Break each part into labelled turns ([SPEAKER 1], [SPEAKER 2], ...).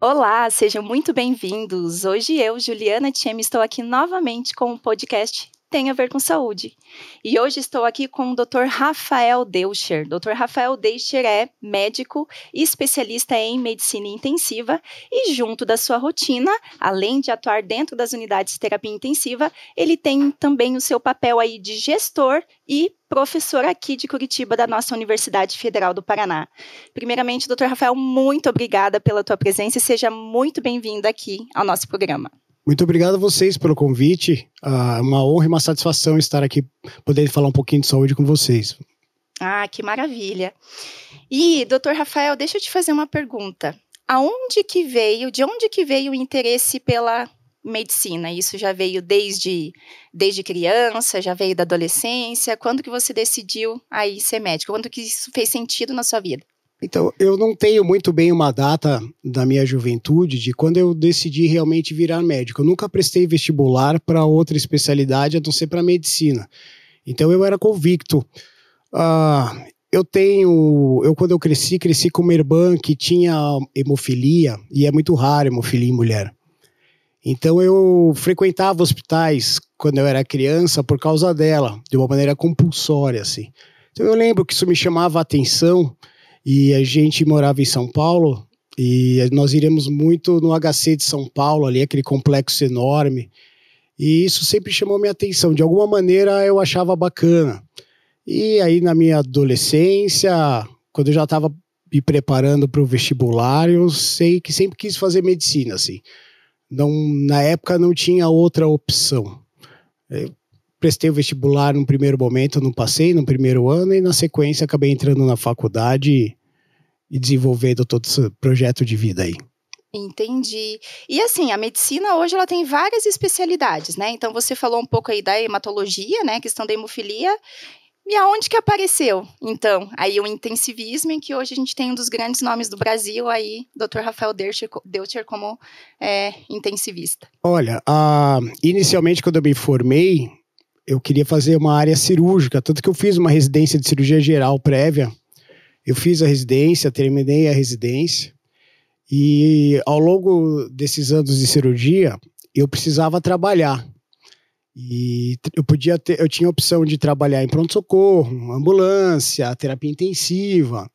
[SPEAKER 1] Olá, sejam muito bem-vindos. Hoje eu, Juliana Tiem, estou aqui novamente com o podcast tem a ver com saúde. E hoje estou aqui com o Dr. Rafael Deucher. Dr. Rafael Deucher é médico e especialista em medicina intensiva e junto da sua rotina, além de atuar dentro das unidades de terapia intensiva, ele tem também o seu papel aí de gestor e professor aqui de Curitiba da nossa Universidade Federal do Paraná. Primeiramente, Dr. Rafael, muito obrigada pela tua presença e seja muito bem-vindo aqui ao nosso programa.
[SPEAKER 2] Muito obrigado a vocês pelo convite. É uma honra e uma satisfação estar aqui, poder falar um pouquinho de saúde com vocês.
[SPEAKER 1] Ah, que maravilha. E, doutor Rafael, deixa eu te fazer uma pergunta. Aonde que veio, de onde que veio o interesse pela medicina? Isso já veio desde, desde criança, já veio da adolescência? Quando que você decidiu aí ser médico? Quando que isso fez sentido na sua vida?
[SPEAKER 2] Então, eu não tenho muito bem uma data da minha juventude de quando eu decidi realmente virar médico. Eu nunca prestei vestibular para outra especialidade a não ser para medicina. Então, eu era convicto. Uh, eu tenho. Eu, quando eu cresci, cresci com uma irmã que tinha hemofilia, e é muito raro hemofilia em mulher. Então, eu frequentava hospitais quando eu era criança por causa dela, de uma maneira compulsória, assim. Então, eu lembro que isso me chamava a atenção e a gente morava em São Paulo e nós iríamos muito no HC de São Paulo, ali, aquele complexo enorme. E isso sempre chamou minha atenção. De alguma maneira eu achava bacana. E aí, na minha adolescência, quando eu já estava me preparando para o vestibular, eu sei que sempre quis fazer medicina, assim. Não, na época não tinha outra opção. Eu prestei o vestibular no primeiro momento, não passei no primeiro ano, e na sequência acabei entrando na faculdade e desenvolvendo todo esse projeto de vida aí.
[SPEAKER 1] Entendi. E assim, a medicina hoje ela tem várias especialidades, né? Então você falou um pouco aí da hematologia, né? Questão da hemofilia. E aonde que apareceu, então, aí o intensivismo, em que hoje a gente tem um dos grandes nomes do Brasil, aí, Dr. Rafael Deutscher, como é, intensivista?
[SPEAKER 2] Olha, inicialmente quando eu me formei, eu queria fazer uma área cirúrgica, tanto que eu fiz uma residência de cirurgia geral prévia, eu fiz a residência, terminei a residência e ao longo desses anos de cirurgia eu precisava trabalhar e eu podia ter, eu tinha a opção de trabalhar em pronto socorro, ambulância, terapia intensiva,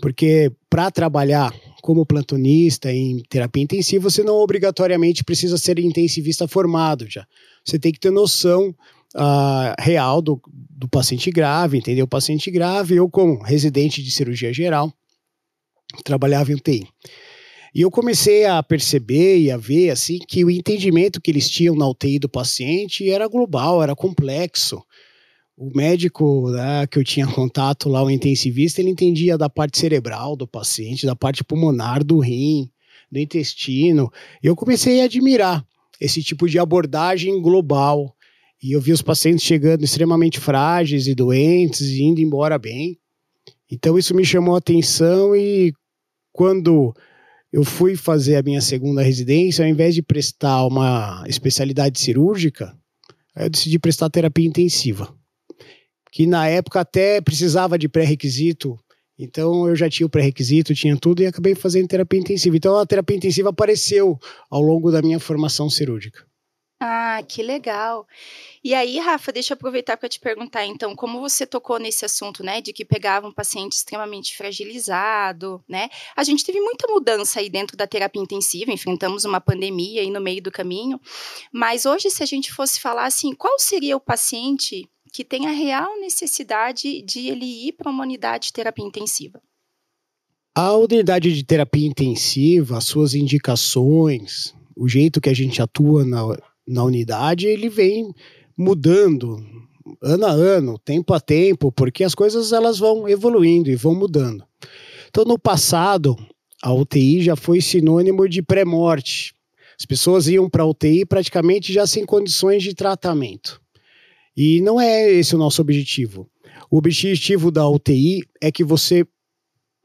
[SPEAKER 2] porque para trabalhar como plantonista em terapia intensiva você não obrigatoriamente precisa ser intensivista formado já. Você tem que ter noção uh, real do, do paciente grave, entendeu? O paciente grave, eu como residente de cirurgia geral, trabalhava em UTI. E eu comecei a perceber e a ver assim que o entendimento que eles tinham na UTI do paciente era global, era complexo. O médico né, que eu tinha contato lá, o intensivista, ele entendia da parte cerebral do paciente, da parte pulmonar, do rim, do intestino. E eu comecei a admirar esse tipo de abordagem global e eu vi os pacientes chegando extremamente frágeis e doentes e indo embora bem. Então isso me chamou a atenção e quando eu fui fazer a minha segunda residência, ao invés de prestar uma especialidade cirúrgica, eu decidi prestar terapia intensiva. Que na época até precisava de pré-requisito, então eu já tinha o pré-requisito, tinha tudo e acabei fazendo terapia intensiva. Então a terapia intensiva apareceu ao longo da minha formação cirúrgica.
[SPEAKER 1] Ah, que legal. E aí, Rafa, deixa eu aproveitar para te perguntar, então, como você tocou nesse assunto, né, de que pegava um paciente extremamente fragilizado, né? A gente teve muita mudança aí dentro da terapia intensiva, enfrentamos uma pandemia aí no meio do caminho, mas hoje, se a gente fosse falar assim, qual seria o paciente que tem a real necessidade de ele ir para uma unidade de terapia intensiva?
[SPEAKER 2] A unidade de terapia intensiva, as suas indicações, o jeito que a gente atua na, na unidade, ele vem mudando ano a ano, tempo a tempo, porque as coisas elas vão evoluindo e vão mudando. Então, no passado, a UTI já foi sinônimo de pré-morte. As pessoas iam para a UTI praticamente já sem condições de tratamento. E não é esse o nosso objetivo. O objetivo da UTI é que você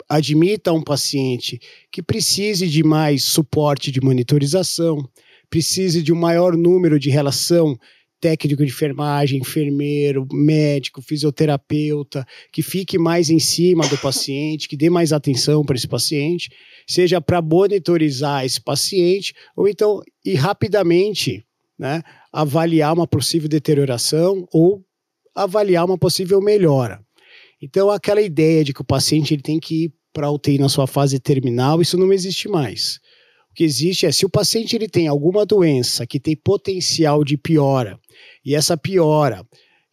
[SPEAKER 2] admita um paciente que precise de mais suporte de monitorização, precise de um maior número de relação técnico de enfermagem, enfermeiro, médico, fisioterapeuta, que fique mais em cima do paciente, que dê mais atenção para esse paciente, seja para monitorizar esse paciente, ou então ir rapidamente né, avaliar uma possível deterioração ou avaliar uma possível melhora. Então, aquela ideia de que o paciente ele tem que ir para a UTI na sua fase terminal, isso não existe mais. Que existe é se o paciente ele tem alguma doença que tem potencial de piora, e essa piora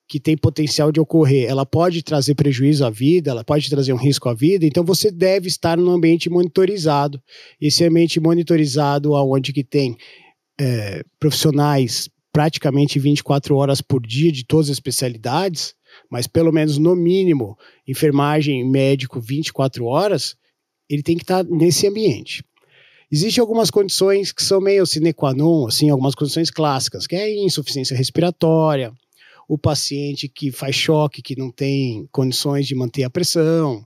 [SPEAKER 2] que tem potencial de ocorrer, ela pode trazer prejuízo à vida, ela pode trazer um risco à vida, então você deve estar no ambiente monitorizado. Esse ambiente monitorizado, aonde que tem é, profissionais praticamente 24 horas por dia de todas as especialidades, mas pelo menos no mínimo enfermagem, médico 24 horas, ele tem que estar nesse ambiente. Existem algumas condições que são meio sine qua non, assim, algumas condições clássicas, que é insuficiência respiratória, o paciente que faz choque, que não tem condições de manter a pressão,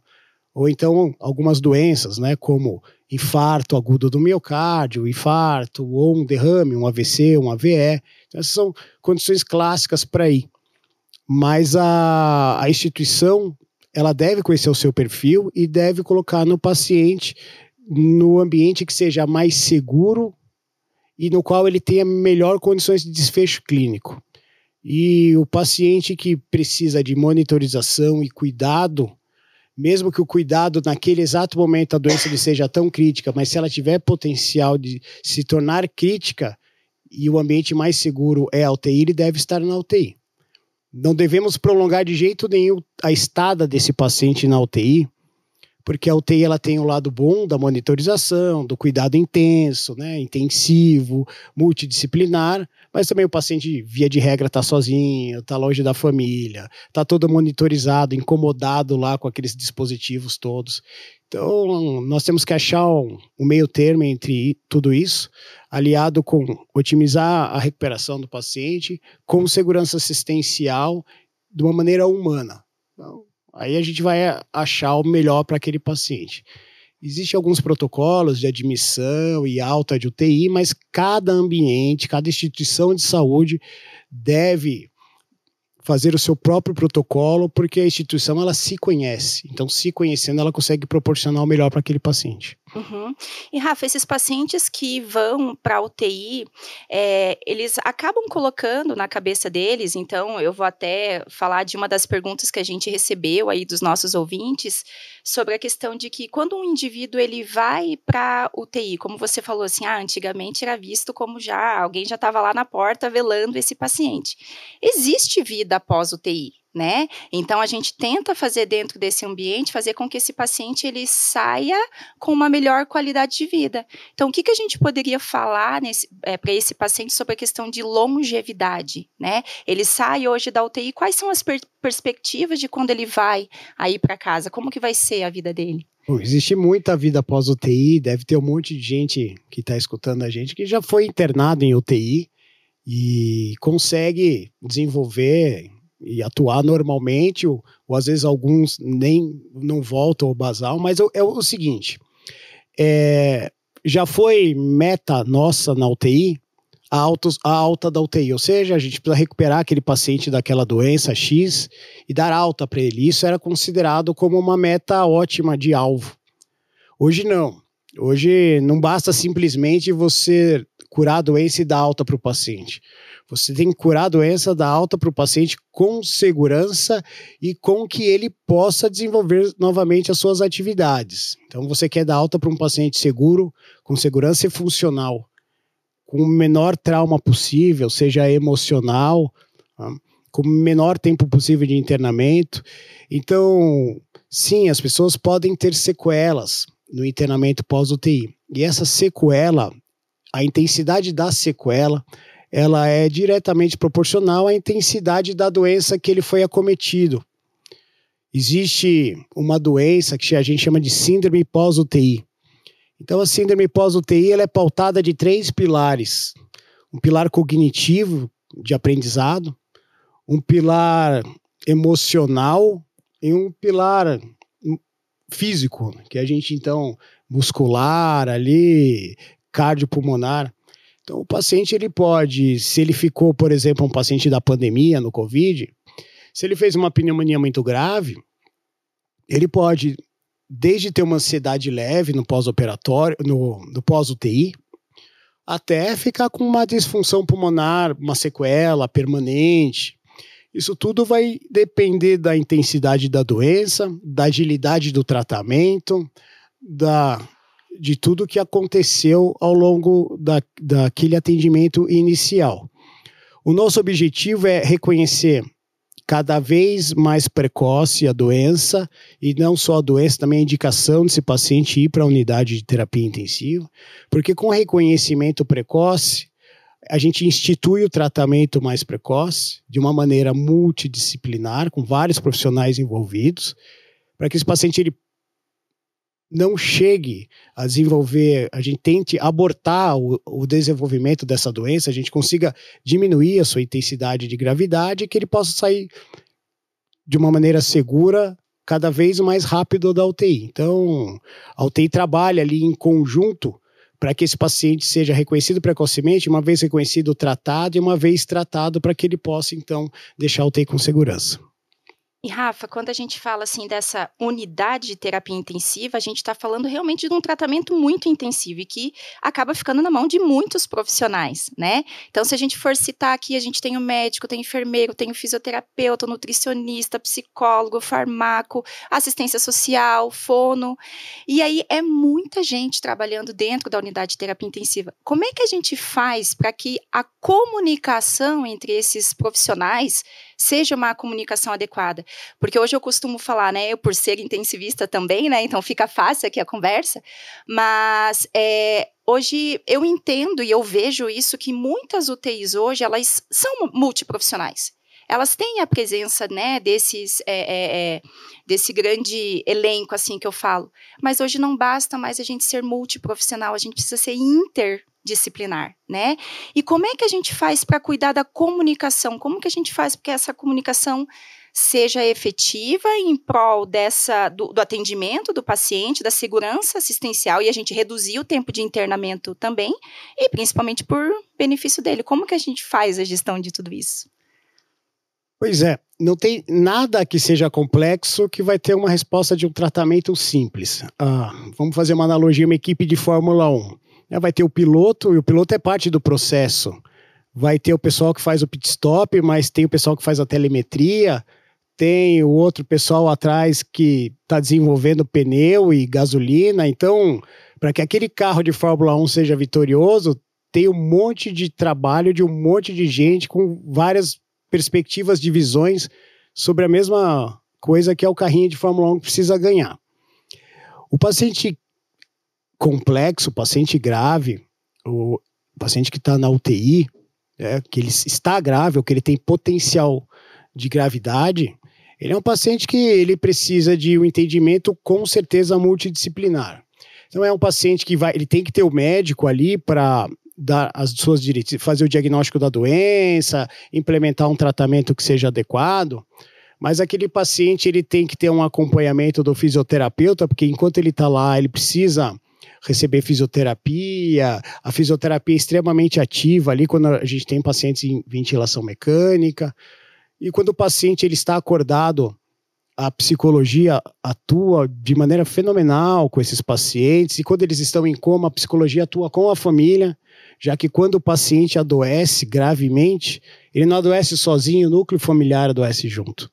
[SPEAKER 2] ou então algumas doenças, né, como infarto agudo do miocárdio, infarto, ou um derrame, um AVC, um AVE. Então, essas são condições clássicas para ir mas a, a instituição ela deve conhecer o seu perfil e deve colocar no paciente no ambiente que seja mais seguro e no qual ele tenha melhor condições de desfecho clínico. E o paciente que precisa de monitorização e cuidado, mesmo que o cuidado naquele exato momento a doença lhe seja tão crítica, mas se ela tiver potencial de se tornar crítica e o ambiente mais seguro é a UTI, ele deve estar na UTI. Não devemos prolongar de jeito nenhum a estada desse paciente na UTI, porque a UTI ela tem o lado bom da monitorização, do cuidado intenso, né, intensivo, multidisciplinar, mas também o paciente, via de regra, está sozinho, está longe da família, está todo monitorizado, incomodado lá com aqueles dispositivos todos. Então, nós temos que achar um, um meio termo entre tudo isso, aliado com otimizar a recuperação do paciente, com segurança assistencial, de uma maneira humana. Então, aí a gente vai achar o melhor para aquele paciente. Existem alguns protocolos de admissão e alta de UTI, mas cada ambiente, cada instituição de saúde deve fazer o seu próprio protocolo, porque a instituição ela se conhece. Então, se conhecendo, ela consegue proporcionar o melhor para aquele paciente.
[SPEAKER 1] Uhum. E Rafa, esses pacientes que vão para a UTI, é, eles acabam colocando na cabeça deles, então eu vou até falar de uma das perguntas que a gente recebeu aí dos nossos ouvintes, sobre a questão de que quando um indivíduo ele vai para UTI, como você falou assim, ah, antigamente era visto como já, alguém já estava lá na porta velando esse paciente. Existe vida após UTI, né? Então a gente tenta fazer dentro desse ambiente, fazer com que esse paciente ele saia com uma melhor qualidade de vida. Então o que, que a gente poderia falar é, para esse paciente sobre a questão de longevidade, né? Ele sai hoje da UTI, quais são as per perspectivas de quando ele vai aí para casa? Como que vai ser a vida dele?
[SPEAKER 2] Existe muita vida após UTI, deve ter um monte de gente que está escutando a gente que já foi internado em UTI e consegue desenvolver e atuar normalmente, ou, ou, às vezes alguns nem não voltam ao basal, mas é, o seguinte: é, já foi meta nossa na UTI a, altos, a alta da UTI, ou seja, a gente precisa recuperar aquele paciente daquela doença X e dar alta para ele. Isso era considerado como uma meta ótima de alvo. Hoje não. Hoje não basta simplesmente você curar a doença e dar alta para o paciente. Você tem que curar a doença da alta para o paciente com segurança e com que ele possa desenvolver novamente as suas atividades. Então, você quer dar alta para um paciente seguro, com segurança e funcional, com o menor trauma possível, seja emocional, com o menor tempo possível de internamento. Então, sim, as pessoas podem ter sequelas no internamento pós-UTI. E essa sequela, a intensidade da sequela, ela é diretamente proporcional à intensidade da doença que ele foi acometido. Existe uma doença que a gente chama de síndrome pós-UTI. Então, a síndrome pós-UTI ela é pautada de três pilares: um pilar cognitivo de aprendizado, um pilar emocional e um pilar físico, que a gente então muscular ali, cardiopulmonar. Então, o paciente ele pode, se ele ficou, por exemplo, um paciente da pandemia no COVID, se ele fez uma pneumonia muito grave, ele pode, desde ter uma ansiedade leve no pós-operatório, no, no pós-UTI, até ficar com uma disfunção pulmonar, uma sequela permanente. Isso tudo vai depender da intensidade da doença, da agilidade do tratamento, da, de tudo que aconteceu ao longo da, daquele atendimento inicial. O nosso objetivo é reconhecer cada vez mais precoce a doença, e não só a doença, também a indicação desse paciente ir para a unidade de terapia intensiva, porque com reconhecimento precoce, a gente institui o tratamento mais precoce, de uma maneira multidisciplinar, com vários profissionais envolvidos, para que esse paciente ele não chegue a desenvolver, a gente tente abortar o, o, desenvolvimento dessa doença, a gente consiga diminuir a sua intensidade de gravidade que ele possa sair de uma maneira segura cada vez mais rápido da UTI. Então, a UTI trabalha ali em conjunto para que esse paciente seja reconhecido precocemente, uma vez reconhecido, tratado e uma vez tratado para que ele possa então deixar a UTI com segurança.
[SPEAKER 1] E Rafa, quando a gente fala assim dessa unidade de terapia intensiva, a gente está falando realmente de um tratamento muito intensivo e que acaba ficando na mão de muitos profissionais, né? Então, se a gente for citar aqui, a gente tem o médico, tem o enfermeiro, tem o fisioterapeuta, nutricionista, psicólogo, farmaco, assistência social, fono. E aí é muita gente trabalhando dentro da unidade de terapia intensiva. Como é que a gente faz para que a comunicação entre esses profissionais seja uma comunicação adequada. Porque hoje eu costumo falar, né, eu por ser intensivista também, né, então fica fácil aqui a conversa, mas é, hoje eu entendo e eu vejo isso que muitas UTIs hoje, elas são multiprofissionais elas têm a presença, né, desses, é, é, é, desse grande elenco, assim, que eu falo. Mas hoje não basta mais a gente ser multiprofissional, a gente precisa ser inter disciplinar, né? E como é que a gente faz para cuidar da comunicação? Como que a gente faz para que essa comunicação seja efetiva em prol dessa do, do, atendimento do paciente, da segurança assistencial e a gente reduzir o tempo de internamento também e principalmente por benefício dele. Como que a gente faz a gestão de tudo isso?
[SPEAKER 2] Pois é, não tem nada que seja complexo que vai ter uma resposta de um tratamento simples. Ah, vamos fazer uma analogia, uma equipe de Fórmula 1. Né, vai ter o piloto, e o piloto é parte do processo. Vai ter o pessoal que faz o pit stop, mas tem o pessoal que faz a telemetria, tem o outro pessoal atrás que está desenvolvendo pneu e gasolina. Então, para que aquele carro de Fórmula 1 seja vitorioso, tem um monte de trabalho de um monte de gente com várias perspectivas de visões sobre a mesma coisa que é o carrinho de Fórmula 1 que precisa ganhar. O paciente complexo, paciente grave, o paciente que está na UTI, é, que ele está grave ou que ele tem potencial de gravidade, ele é um paciente que ele precisa de um entendimento com certeza multidisciplinar. Então é um paciente que vai, ele tem que ter o médico ali para dar as suas direitos, fazer o diagnóstico da doença, implementar um tratamento que seja adequado. Mas aquele paciente ele tem que ter um acompanhamento do fisioterapeuta, porque enquanto ele está lá, ele precisa receber fisioterapia. A fisioterapia é extremamente ativa ali quando a gente tem pacientes em ventilação mecânica. E quando o paciente ele está acordado, a psicologia atua de maneira fenomenal com esses pacientes. E quando eles estão em coma, a psicologia atua com a família, já que quando o paciente adoece gravemente, ele não adoece sozinho, o núcleo familiar adoece junto.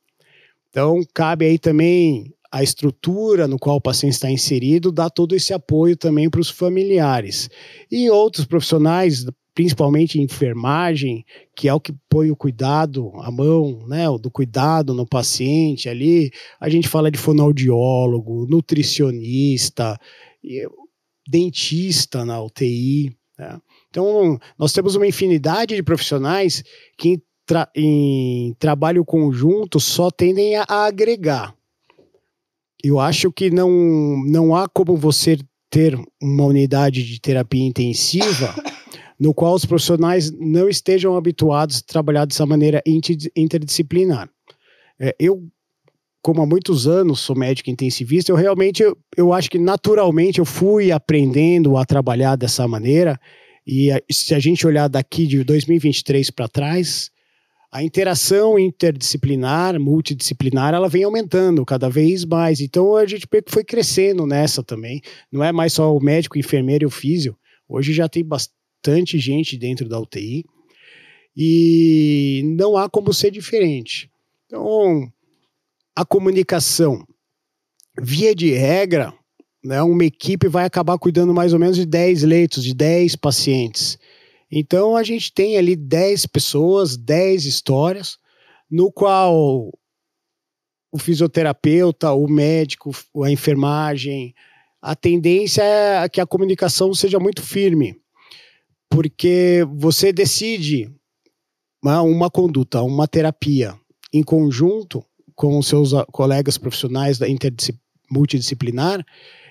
[SPEAKER 2] Então, cabe aí também a estrutura no qual o paciente está inserido dá todo esse apoio também para os familiares. E outros profissionais, principalmente enfermagem, que é o que põe o cuidado, a mão, né, do cuidado no paciente ali. A gente fala de fonoaudiólogo, nutricionista, dentista na UTI. Né? Então, nós temos uma infinidade de profissionais que em, tra em trabalho conjunto só tendem a, a agregar eu acho que não, não há como você ter uma unidade de terapia intensiva no qual os profissionais não estejam habituados a trabalhar dessa maneira interdisciplinar. É, eu, como há muitos anos sou médico intensivista, eu realmente, eu, eu acho que naturalmente eu fui aprendendo a trabalhar dessa maneira E se a gente olhar daqui de 2023 para trás, a interação interdisciplinar, multidisciplinar, ela vem aumentando cada vez mais. Então a gente foi crescendo nessa também. Não é mais só o médico, o enfermeiro e o físio. Hoje já tem bastante gente dentro da UTI e não há como ser diferente. Então, a comunicação, via de regra, né, uma equipe vai acabar cuidando mais ou menos de 10 leitos, de 10 pacientes. Então a gente tem ali 10 pessoas, 10 histórias, no qual o fisioterapeuta, o médico, a enfermagem, a tendência é que a comunicação seja muito firme, porque você decide uma, uma conduta, uma terapia em conjunto com seus colegas profissionais da multidisciplinar,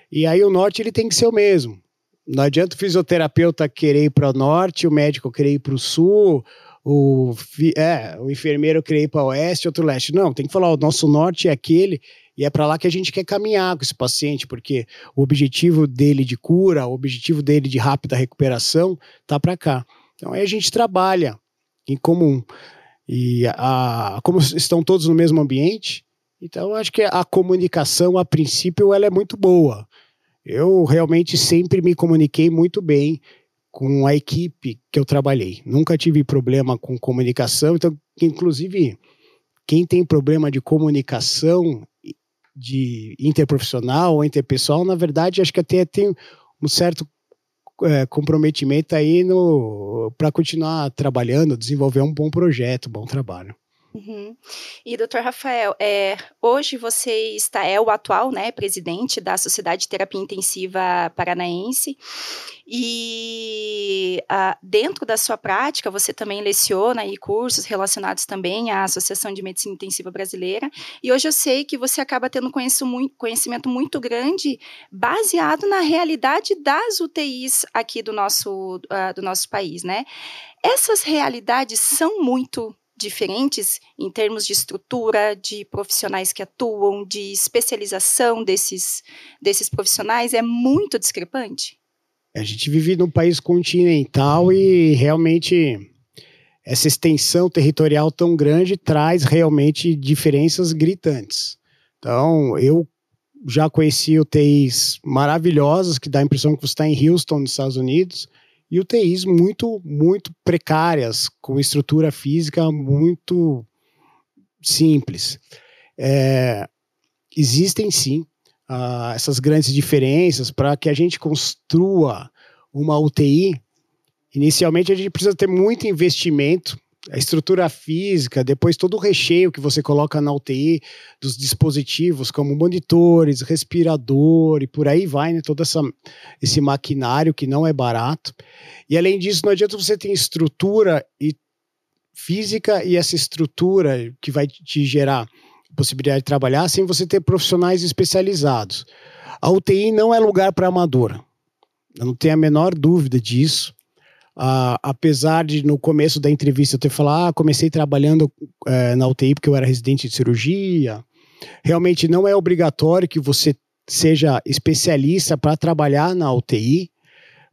[SPEAKER 2] e aí o norte ele tem que ser o mesmo. Não adianta o fisioterapeuta querer ir para o norte, o médico querer ir para o sul, o, é, o enfermeiro querer ir para o oeste, outro leste. Não, tem que falar, o nosso norte é aquele e é para lá que a gente quer caminhar com esse paciente, porque o objetivo dele de cura, o objetivo dele de rápida recuperação tá para cá. Então aí a gente trabalha em comum. E a, como estão todos no mesmo ambiente, então acho que a comunicação, a princípio, ela é muito boa. Eu realmente sempre me comuniquei muito bem com a equipe que eu trabalhei. Nunca tive problema com comunicação, então, inclusive, quem tem problema de comunicação de interprofissional ou interpessoal, na verdade, acho que até tem um certo é, comprometimento aí para continuar trabalhando, desenvolver um bom projeto, um bom trabalho.
[SPEAKER 1] Uhum. E, doutor Rafael, é, hoje você está, é o atual né, presidente da Sociedade de Terapia Intensiva Paranaense, e ah, dentro da sua prática você também leciona aí cursos relacionados também à Associação de Medicina Intensiva Brasileira, e hoje eu sei que você acaba tendo conhecimento muito grande baseado na realidade das UTIs aqui do nosso, uh, do nosso país, né? Essas realidades são muito diferentes em termos de estrutura, de profissionais que atuam, de especialização desses, desses profissionais, é muito discrepante?
[SPEAKER 2] A gente vive num país continental e realmente essa extensão territorial tão grande traz realmente diferenças gritantes. Então, eu já conheci UTIs maravilhosas, que dá a impressão que você está em Houston, nos Estados Unidos, e UTIs muito, muito precárias, com estrutura física muito simples. É, existem sim uh, essas grandes diferenças para que a gente construa uma UTI. Inicialmente, a gente precisa ter muito investimento a estrutura física, depois todo o recheio que você coloca na UTI dos dispositivos, como monitores, respirador e por aí vai, né? Todo essa, esse maquinário que não é barato. E além disso, não adianta você ter estrutura e física e essa estrutura que vai te gerar possibilidade de trabalhar sem você ter profissionais especializados. A UTI não é lugar para amador. Eu não tenho a menor dúvida disso. Uh, apesar de no começo da entrevista eu ter falado, ah, comecei trabalhando uh, na UTI porque eu era residente de cirurgia. Realmente não é obrigatório que você seja especialista para trabalhar na UTI,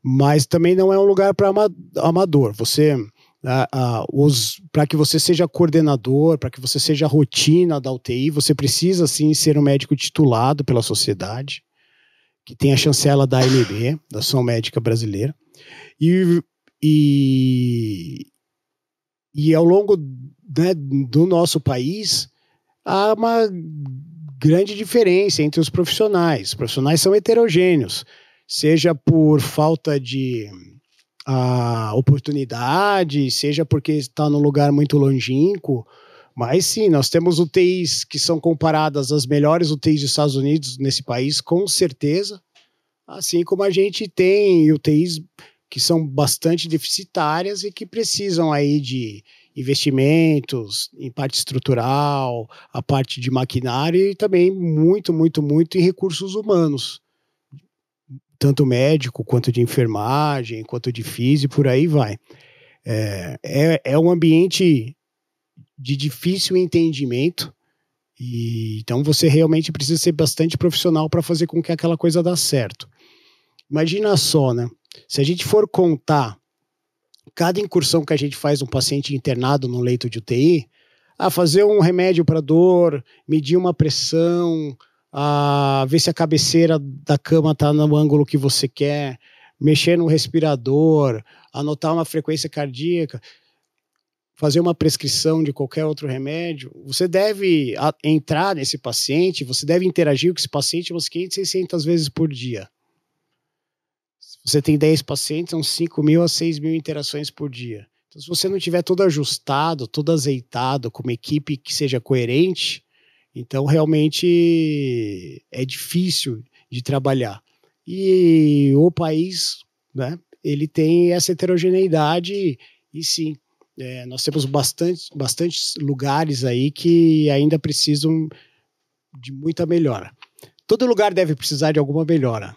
[SPEAKER 2] mas também não é um lugar para amador. Você uh, para que você seja coordenador, para que você seja rotina da UTI, você precisa sim ser um médico titulado pela sociedade, que tem a chancela da AMB, da Ação Médica Brasileira. E e, e ao longo né, do nosso país, há uma grande diferença entre os profissionais. Os profissionais são heterogêneos, seja por falta de a oportunidade, seja porque está num lugar muito longínquo. Mas sim, nós temos UTIs que são comparadas às melhores UTIs dos Estados Unidos nesse país, com certeza. Assim como a gente tem UTIs que são bastante deficitárias e que precisam aí de investimentos em parte estrutural, a parte de maquinário e também muito, muito, muito em recursos humanos. Tanto médico, quanto de enfermagem, quanto de físico, por aí vai. É, é, é um ambiente de difícil entendimento, e então você realmente precisa ser bastante profissional para fazer com que aquela coisa dê certo. Imagina só, né? Se a gente for contar cada incursão que a gente faz um paciente internado no leito de UTI, a fazer um remédio para dor, medir uma pressão, a ver se a cabeceira da cama está no ângulo que você quer, mexer no respirador, anotar uma frequência cardíaca, fazer uma prescrição de qualquer outro remédio, você deve entrar nesse paciente, você deve interagir com esse paciente umas 500, 600 vezes por dia. Você tem 10 pacientes, são 5 mil a 6 mil interações por dia. Então, se você não tiver todo ajustado, todo azeitado, com uma equipe que seja coerente, então realmente é difícil de trabalhar. E o país, né, ele tem essa heterogeneidade e sim, é, nós temos bastante, bastantes lugares aí que ainda precisam de muita melhora. Todo lugar deve precisar de alguma melhora.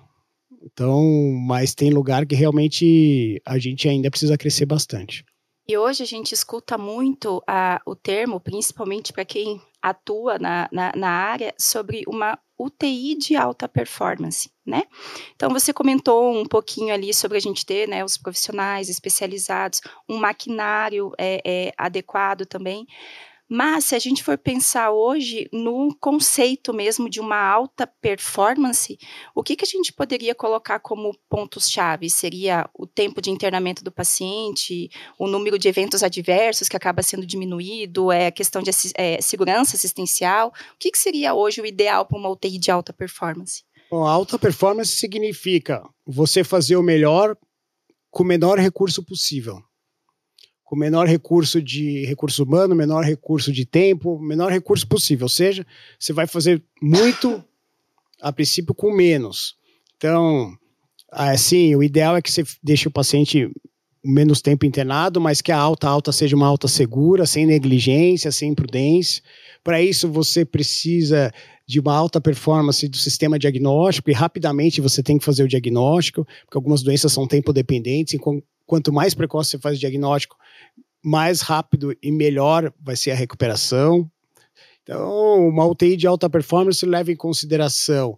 [SPEAKER 2] Então, mas tem lugar que realmente a gente ainda precisa crescer bastante.
[SPEAKER 1] E hoje a gente escuta muito a, o termo, principalmente para quem atua na, na, na, área, sobre uma UTI de alta performance, né? Então você comentou um pouquinho ali sobre a gente ter, né, os profissionais especializados, um maquinário é, é, adequado também. Mas se a gente for pensar hoje no conceito mesmo de uma alta performance, o que, que a gente poderia colocar como pontos-chave? Seria o tempo de internamento do paciente, o número de eventos adversos que acaba sendo diminuído, é questão de é, segurança assistencial. O que, que seria hoje o ideal para uma UTI de alta performance?
[SPEAKER 2] Bom, alta performance significa você fazer o melhor com o menor recurso possível menor recurso de recurso humano, menor recurso de tempo, menor recurso possível. Ou seja, você vai fazer muito, a princípio, com menos. Então, assim, o ideal é que você deixe o paciente menos tempo internado, mas que a alta alta seja uma alta segura, sem negligência, sem imprudência. Para isso, você precisa de uma alta performance do sistema diagnóstico e rapidamente você tem que fazer o diagnóstico, porque algumas doenças são tempo dependentes, quanto mais precoce você faz o diagnóstico, mais rápido e melhor vai ser a recuperação. Então, uma UTI de alta performance leva em consideração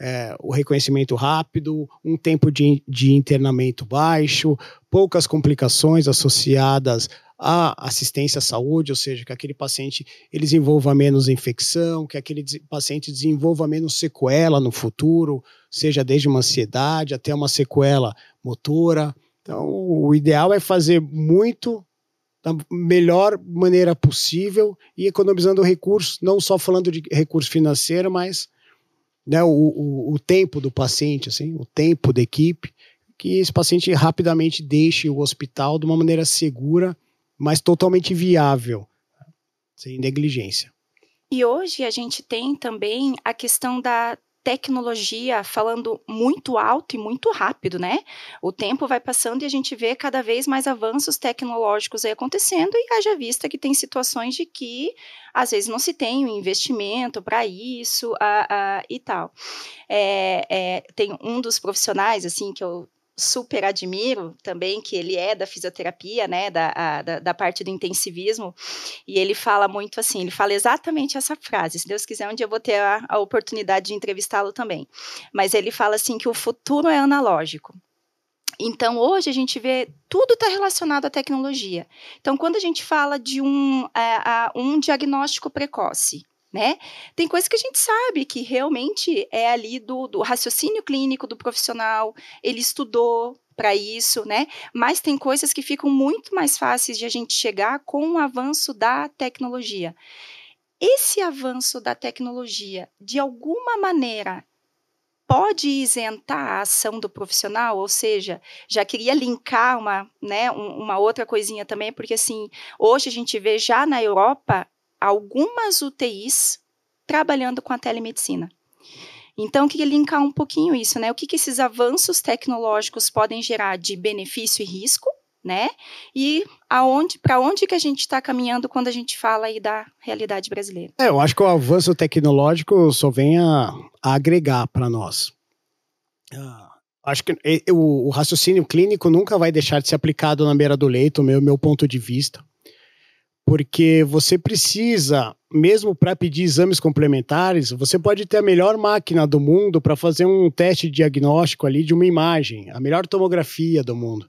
[SPEAKER 2] é, o reconhecimento rápido, um tempo de, de internamento baixo, poucas complicações associadas à assistência à saúde, ou seja, que aquele paciente ele desenvolva menos infecção, que aquele paciente desenvolva menos sequela no futuro, seja desde uma ansiedade até uma sequela motora. Então, o ideal é fazer muito da melhor maneira possível e economizando recursos, não só falando de recurso financeiro, mas né, o, o, o, tempo do paciente, assim, o tempo da equipe, que esse paciente rapidamente deixe o hospital de uma maneira segura, mas totalmente viável, sem negligência.
[SPEAKER 1] E hoje a gente tem também a questão da tecnologia falando muito alto e muito rápido, né? O tempo vai passando e a gente vê cada vez mais avanços tecnológicos aí acontecendo e haja vista que tem situações de que às vezes não se tem um investimento para isso a, e tal. É, é, tem um dos profissionais assim que eu super admiro também, que ele é da fisioterapia, né, da, a, da, da, parte do intensivismo, e ele fala muito assim, ele fala exatamente essa frase, se Deus quiser um dia eu vou ter a, a oportunidade de entrevistá-lo também, mas ele fala assim que o futuro é analógico, então, hoje a gente vê tudo está relacionado à tecnologia. Então, quando a gente fala de um, é, um diagnóstico precoce, né? Tem coisas que a gente sabe que realmente é ali do, do raciocínio clínico do profissional, ele estudou para isso, né? Mas tem coisas que ficam muito mais fáceis de a gente chegar com o avanço da tecnologia. Esse avanço da tecnologia, de alguma maneira, pode isentar a ação do profissional, ou seja, já queria linkar uma, né, uma outra coisinha também, porque assim, hoje a gente vê já na Europa algumas UTIs trabalhando com a telemedicina. Então, eu queria linkar um pouquinho isso, né? O que, que esses avanços tecnológicos podem gerar de benefício e risco, né? E aonde, para onde que a gente está caminhando quando a gente fala aí da realidade brasileira?
[SPEAKER 2] É, eu acho que o avanço tecnológico só vem a, a agregar para nós. Ah, acho que o, o, raciocínio clínico nunca vai deixar de ser aplicado na beira do leito, meu, meu ponto de vista porque você precisa, mesmo para pedir exames complementares, você pode ter a melhor máquina do mundo para fazer um teste diagnóstico ali de uma imagem, a melhor tomografia do mundo.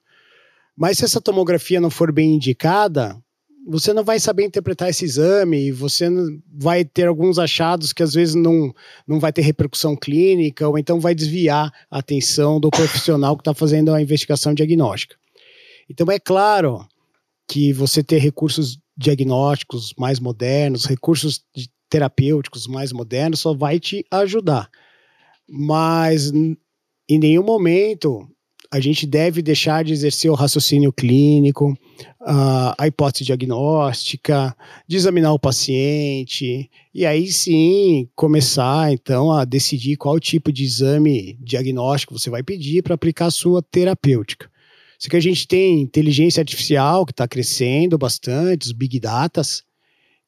[SPEAKER 2] Mas se essa tomografia não for bem indicada, você não vai saber interpretar esse exame, você vai ter alguns achados que às vezes não, não vai ter repercussão clínica, ou então vai desviar a atenção do profissional que está fazendo a investigação diagnóstica. Então é claro que você ter recursos diagnósticos mais modernos, recursos terapêuticos mais modernos, só vai te ajudar. Mas em nenhum momento a gente deve deixar de exercer o raciocínio clínico, a hipótese diagnóstica, de examinar o paciente, e aí sim começar então a decidir qual tipo de exame diagnóstico você vai pedir para aplicar a sua terapêutica. Que a gente tem inteligência artificial que está crescendo bastante, os big datas,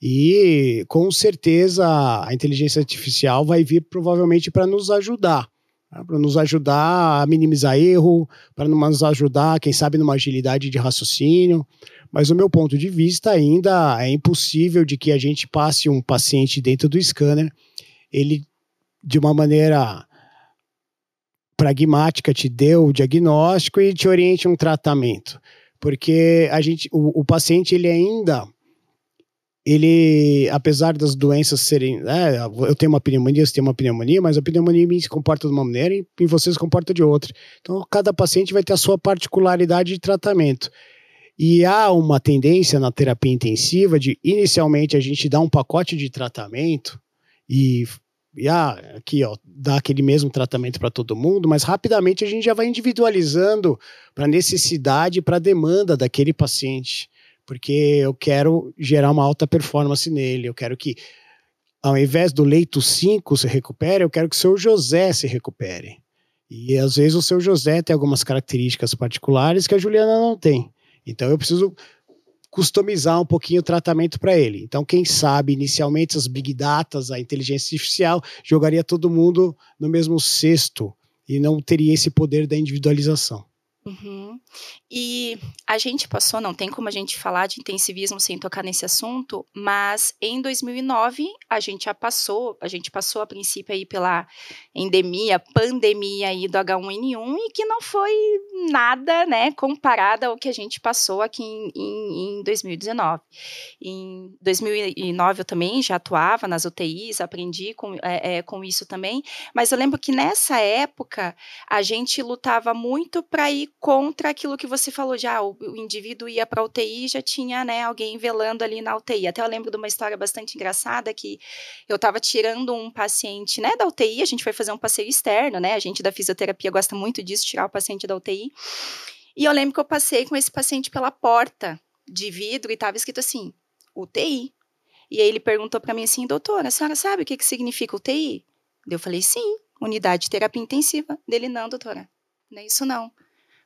[SPEAKER 2] e com certeza a inteligência artificial vai vir provavelmente para nos ajudar Tá? para nos ajudar a minimizar erro, para nos ajudar, quem sabe, numa agilidade de raciocínio. Mas, do meu ponto de vista, ainda é impossível de que a gente passe um paciente dentro do scanner, ele, de uma maneira pragmática, te dê o diagnóstico e te oriente um tratamento. Porque a gente, o, o paciente ele ainda ele, apesar das doenças serem. É, eu tenho uma pneumonia, você tem uma pneumonia, mas a pneumonia em mim se comporta de uma maneira e em você se comporta de outra. Então, cada paciente vai ter a sua particularidade de tratamento. E há uma tendência na terapia intensiva de, inicialmente, a gente dar um pacote de tratamento e, e ah, aqui, ó, dar aquele mesmo tratamento para todo mundo, mas rapidamente a gente já vai individualizando para a necessidade, para a demanda daquele paciente porque eu quero gerar uma alta performance nele, eu quero que, ao invés do leito 5 se recupere, eu quero que o seu José se recupere. E às vezes o seu José tem algumas características particulares que a Juliana não tem. Então eu preciso customizar um pouquinho o tratamento para ele. Então, quem sabe, inicialmente, as big datas, a inteligência artificial, jogaria todo mundo no mesmo cesto e não teria esse poder da individualização.
[SPEAKER 1] Uhum. E a gente passou, não tem como a gente falar de intensivismo sem tocar nesse assunto, mas em 2009 a gente já passou, a gente passou a princípio aí pela endemia, pandemia aí do H1N1 e que não foi nada, né, comparada ao que a gente passou aqui em, em, em 2019. Em 2009 eu também já atuava nas UTIs, aprendi com, é, é, com isso também, mas eu lembro que nessa época a gente lutava muito para ir contra aquilo que você falou já, o, o indivíduo ia para a UTI e já tinha, né, alguém velando ali na UTI. Até eu lembro de uma história bastante engraçada que eu estava tirando um paciente, né, da UTI, a gente foi fazer um passeio externo, né, a gente da fisioterapia gosta muito disso, tirar o paciente da UTI. E eu lembro que eu passei com esse paciente pela porta de vidro e estava escrito assim, UTI. E aí ele perguntou para mim assim, doutora, a senhora sabe o que, que significa UTI? Eu falei, sim, unidade de terapia intensiva. Dele, não, doutora, não é isso não.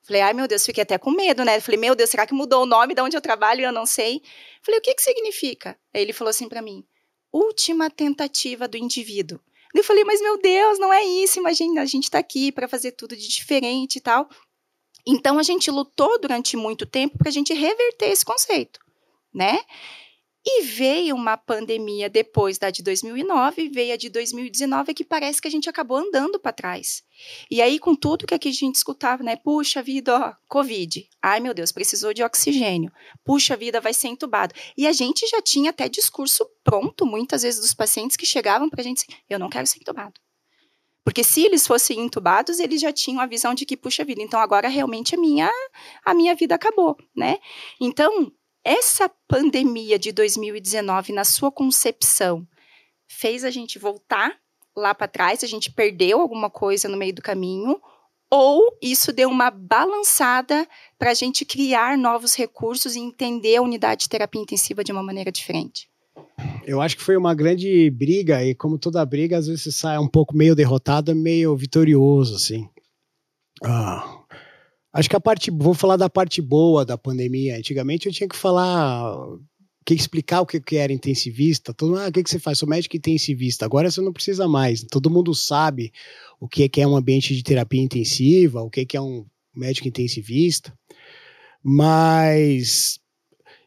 [SPEAKER 1] Falei, ai meu Deus, fiquei até com medo, né? Falei, meu Deus, será que mudou o nome de onde eu trabalho eu não sei? Falei, o que que significa? Aí ele falou assim para mim, última tentativa do indivíduo. Eu falei, mas meu Deus, não é isso, imagina, a gente está aqui para fazer tudo de diferente e tal. Então a gente lutou durante muito tempo para a gente reverter esse conceito, né? E veio uma pandemia depois da de 2009, veio a de 2019, que parece que a gente acabou andando para trás. E aí, com tudo que a gente escutava, né? Puxa vida, ó, Covid. Ai, meu Deus, precisou de oxigênio. Puxa vida, vai ser entubado. E a gente já tinha até discurso pronto, muitas vezes, dos pacientes que chegavam para a gente eu não quero ser entubado. Porque se eles fossem entubados, eles já tinham a visão de que, puxa vida, então agora realmente a minha, a minha vida acabou, né? Então, essa pandemia de 2019, na sua concepção, fez a gente voltar lá para trás? A gente perdeu alguma coisa no meio do caminho? Ou isso deu uma balançada para a gente criar novos recursos e entender a unidade de terapia intensiva de uma maneira diferente?
[SPEAKER 2] Eu acho que foi uma grande briga, e como toda briga, às vezes você sai um pouco meio derrotado, meio vitorioso, assim. Ah, Acho que a parte. Vou falar da parte boa da pandemia. Antigamente eu tinha que falar. Que explicar o que, que era intensivista. Todo ah, o que, que você faz? Sou médico intensivista. Agora você não precisa mais. Todo mundo sabe o que, que é um ambiente de terapia intensiva, o que, que é um médico intensivista. Mas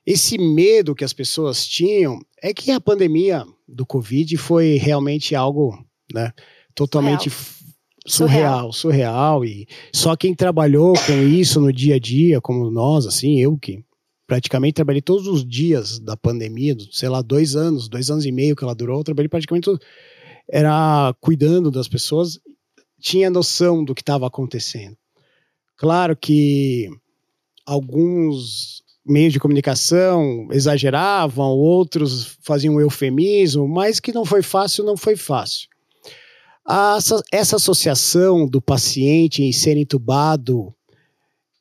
[SPEAKER 2] esse medo que as pessoas tinham é que a pandemia do Covid foi realmente algo né, totalmente surreal, surreal. E só quem trabalhou com isso no dia a dia, como nós, assim, eu que praticamente trabalhei todos os dias da pandemia, sei lá, dois anos, dois anos e meio que ela durou, eu trabalhei praticamente. Era cuidando das pessoas, tinha noção do que estava acontecendo. Claro que alguns meios de comunicação exageravam, outros faziam um eufemismo, mas que não foi fácil, não foi fácil. Essa, associação do paciente em ser entubado,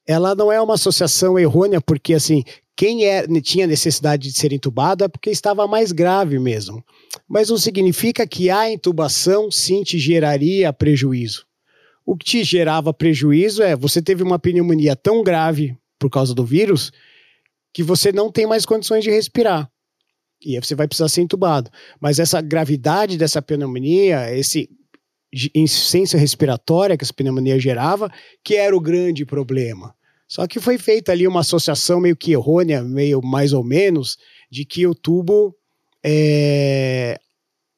[SPEAKER 2] ela não é uma associação errônea, porque assim, quem é, tinha necessidade de ser entubado é porque estava mais grave mesmo. Mas não significa que a intubação sim te geraria prejuízo. O que te gerava prejuízo é você teve uma pneumonia tão grave por causa do vírus que você não tem mais condições de respirar. E aí você vai precisar ser entubado. Mas essa gravidade dessa pneumonia, esse insuficiência respiratória que essa pneumonia gerava, que era o grande problema. Só que foi feita ali uma associação meio que errônea, meio mais ou menos, de que o tubo é,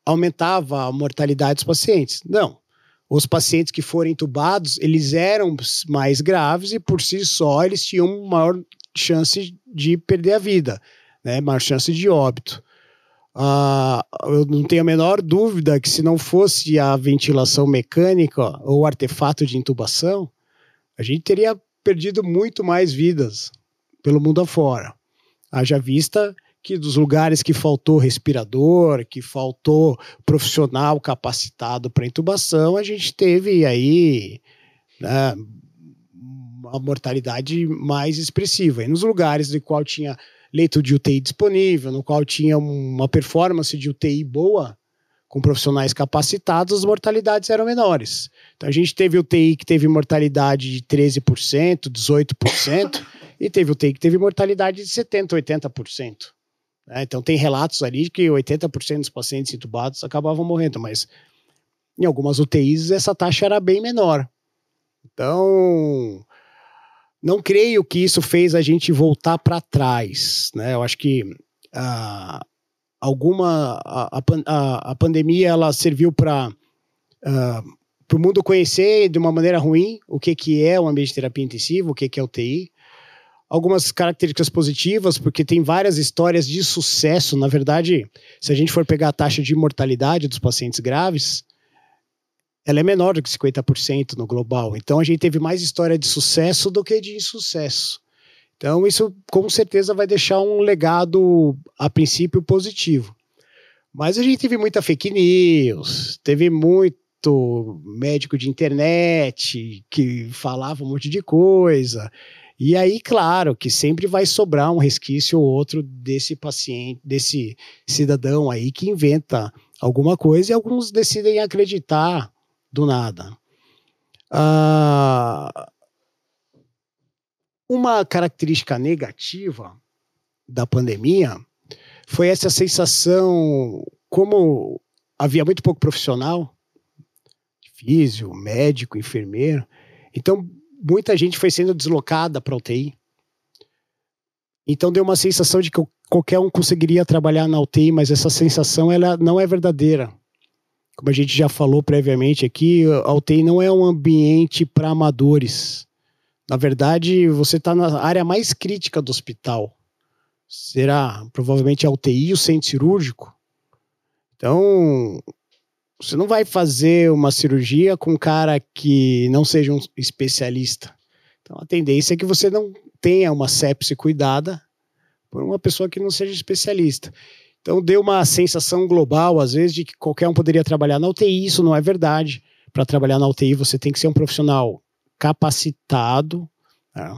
[SPEAKER 2] aumentava a mortalidade dos pacientes. Não. Os pacientes que foram entubados, eles eram mais graves e por si só eles tinham maior chance de perder a vida, né? maior chance de óbito. Uh, eu não tenho a menor dúvida que se não fosse a ventilação mecânica ou artefato de intubação, a gente teria perdido muito mais vidas pelo mundo afora. Haja vista que dos lugares que faltou respirador, que faltou profissional capacitado para intubação, a gente teve aí né, uma mortalidade mais expressiva. E nos lugares de qual tinha leito de UTI disponível, no qual tinha uma performance de UTI boa, com profissionais capacitados, as mortalidades eram menores. Então a gente teve UTI que teve mortalidade de 13%, 18%, e teve UTI que teve mortalidade de 70%, 80%. Né? Então tem relatos ali de que 80% dos pacientes entubados acabavam morrendo, mas em algumas UTIs essa taxa era bem menor. Então, não creio que isso fez a gente voltar para trás, né? Eu acho que uh, alguma a, a, a, pandemia ela serviu para uh, ah, para o mundo conhecer de uma maneira ruim o que que é o ambiente de terapia intensiva, o que que é o TI. Algumas características positivas, porque tem várias histórias de sucesso. Na verdade, se a gente for pegar a taxa de mortalidade dos pacientes graves, ela é menor do que 50% no global. Então a gente teve mais história de sucesso do que de insucesso. Então isso com certeza vai deixar um legado a princípio positivo. Mas a gente teve muita fake news, teve muito médico de internet que falava um monte de coisa. E aí, claro, que sempre vai sobrar um resquício ou outro desse paciente, desse cidadão aí que inventa alguma coisa e alguns decidem acreditar do nada. Ah, uma característica negativa da pandemia foi essa sensação, como havia muito pouco profissional, físio, médico, enfermeiro, então muita gente foi sendo deslocada para UTI. Então deu uma sensação de que qualquer um conseguiria trabalhar na UTI, mas essa sensação ela não é verdadeira como a gente já falou previamente aqui, a UTI não é um ambiente para amadores. Na verdade, você está na área mais crítica do hospital. Será provavelmente a UTI, o centro cirúrgico. Então, você não vai fazer uma cirurgia com um cara que não seja um especialista. Então, a tendência é que você não tenha uma sepse cuidada por uma pessoa que não seja especialista. Então deu uma sensação global, às vezes, de que qualquer um poderia trabalhar na UTI. Isso não é verdade. Para trabalhar na UTI, você tem que ser um profissional capacitado, né,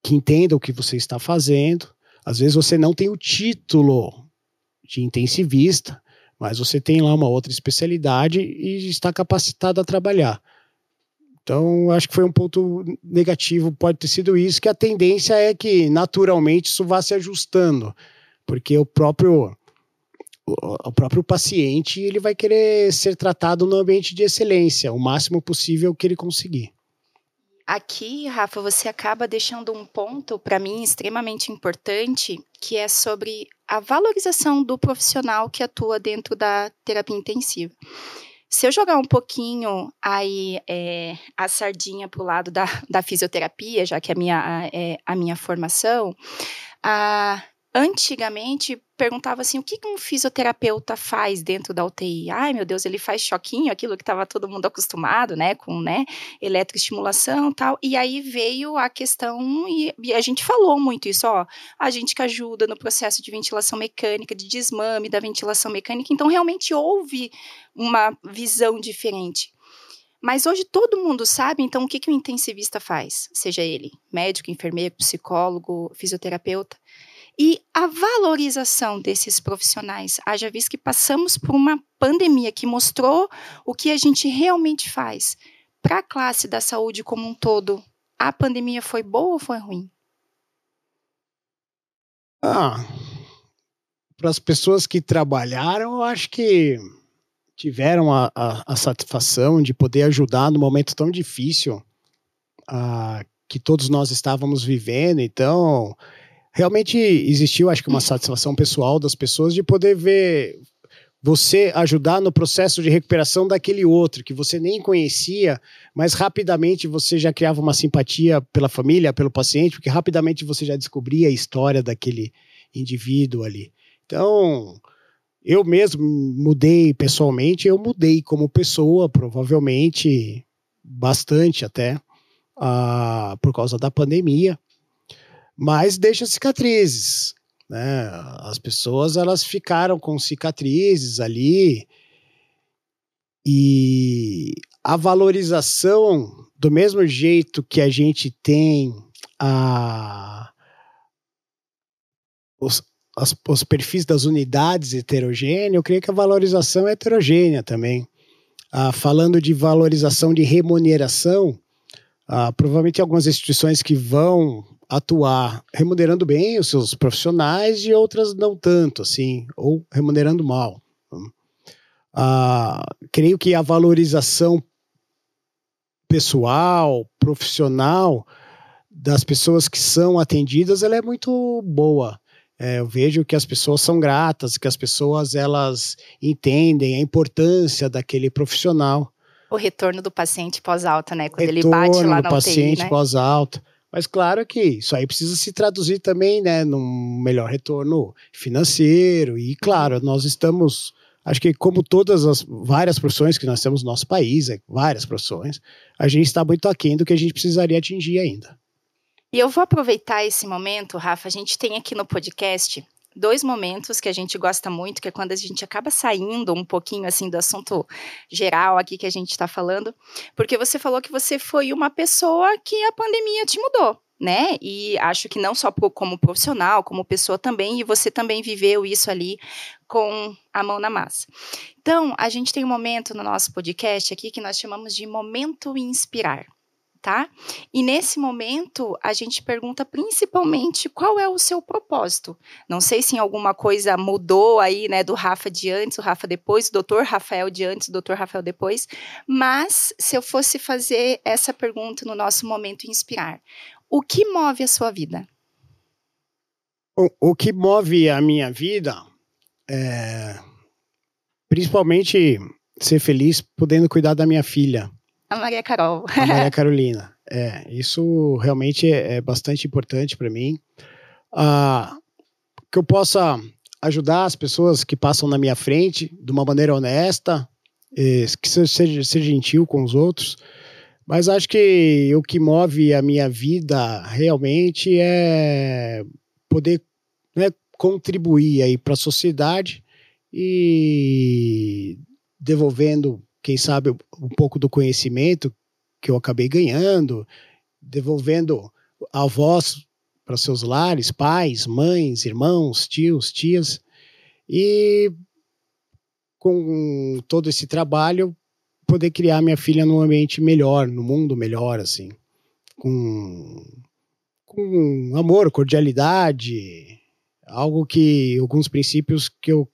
[SPEAKER 2] que entenda o que você está fazendo. Às vezes você não tem o título de intensivista, mas você tem lá uma outra especialidade e está capacitado a trabalhar. Então, acho que foi um ponto negativo, pode ter sido isso, que a tendência é que naturalmente isso vá se ajustando porque o próprio o próprio paciente ele vai querer ser tratado no ambiente de excelência, o máximo possível que ele conseguir.
[SPEAKER 1] Aqui, Rafa, você acaba deixando um ponto para mim extremamente importante, que é sobre a valorização do profissional que atua dentro da terapia intensiva. Se eu jogar um pouquinho aí é, a sardinha para o lado da, da fisioterapia, já que é a minha, a, é, a minha formação, a, antigamente perguntava assim, o que um fisioterapeuta faz dentro da UTI? Ai, meu Deus, ele faz choquinho, aquilo que estava todo mundo acostumado, né, com, né, eletroestimulação tal. E aí veio a questão, e, e, a gente falou muito isso, ó, a gente que ajuda no processo de ventilação mecânica, de desmame da ventilação mecânica, então realmente houve uma visão diferente. Mas hoje todo mundo sabe, então, o que, que o intensivista faz? Seja ele médico, enfermeiro, psicólogo, fisioterapeuta e a valorização desses profissionais. Haja visto que passamos por uma pandemia que mostrou o que a gente realmente faz. Para a classe da saúde como um todo, a pandemia foi boa ou foi ruim?
[SPEAKER 2] Ah, para as pessoas que trabalharam, eu acho que tiveram a, a, a, satisfação de poder ajudar no momento tão difícil ah, que todos nós estávamos vivendo. Então, realmente existiu, acho que, uma satisfação pessoal das pessoas de poder ver você ajudar no processo de recuperação daquele outro que você nem conhecia, mas rapidamente você já criava uma simpatia pela família, pelo paciente, porque rapidamente você já descobria a história daquele indivíduo ali. Então, eu mesmo mudei pessoalmente, eu mudei como pessoa, provavelmente bastante até, uh, por causa da pandemia mas deixa cicatrizes. Né? As pessoas elas ficaram com cicatrizes ali e a valorização do mesmo jeito que a gente tem a os, as, os perfis das unidades heterogêneas, eu creio que a valorização é heterogênea também. Ah, falando de valorização de remuneração, ah, provavelmente algumas instituições que vão atuar remunerando bem os seus profissionais e outras não tanto, assim, ou remunerando mal. Ah, creio que a valorização pessoal, profissional das pessoas que são atendidas, ela é muito boa. É, eu vejo que as pessoas são gratas, que as pessoas elas entendem a importância daquele profissional.
[SPEAKER 1] O retorno do paciente pós-alta, né? Quando retorno ele bate lá na
[SPEAKER 2] do paciente
[SPEAKER 1] né?
[SPEAKER 2] pós-alta. Mas claro que isso aí precisa se traduzir também, né, num melhor retorno financeiro. E claro, nós estamos, acho que como todas as várias profissões que nós temos no nosso país, é, várias profissões, a gente está muito aquém do que a gente precisaria atingir ainda.
[SPEAKER 1] E eu vou aproveitar esse momento, Rafa. A gente tem aqui no podcast dois momentos que a gente gosta muito, que é quando a gente acaba saindo um pouquinho assim do assunto geral aqui que a gente está falando, porque você falou que você foi uma pessoa que a pandemia te mudou. Né? E acho que não só como profissional, como pessoa também, e você também viveu isso ali com a mão na massa. Então, a gente tem um momento no nosso podcast aqui que nós chamamos de momento inspirar tá? E nesse momento a gente pergunta principalmente qual é o seu propósito. Não sei se alguma coisa mudou aí, né, do Rafa de antes, o Rafa depois, o doutor Rafael de antes, o doutor Rafael depois, mas se eu fosse fazer essa pergunta no nosso momento inspirar, o que move a sua vida?
[SPEAKER 2] O, o que move a minha vida é principalmente ser feliz podendo cuidar da minha filha.
[SPEAKER 1] A Maria Carol.
[SPEAKER 2] A Maria Carolina. É, isso realmente é, é bastante importante para mim. Ah, que eu possa ajudar as pessoas que passam na minha frente de uma maneira honesta, que seja, seja gentil com os outros. Mas acho que o que move a minha vida realmente é poder né, contribuir aí para a sociedade e devolvendo quem sabe, um pouco do conhecimento que eu acabei ganhando, devolvendo a para seus lares, pais, mães, irmãos, tios, tias. E com todo esse trabalho, poder criar minha filha num ambiente melhor, no mundo melhor, assim. Com, com amor, cordialidade, algo que, alguns princípios que eu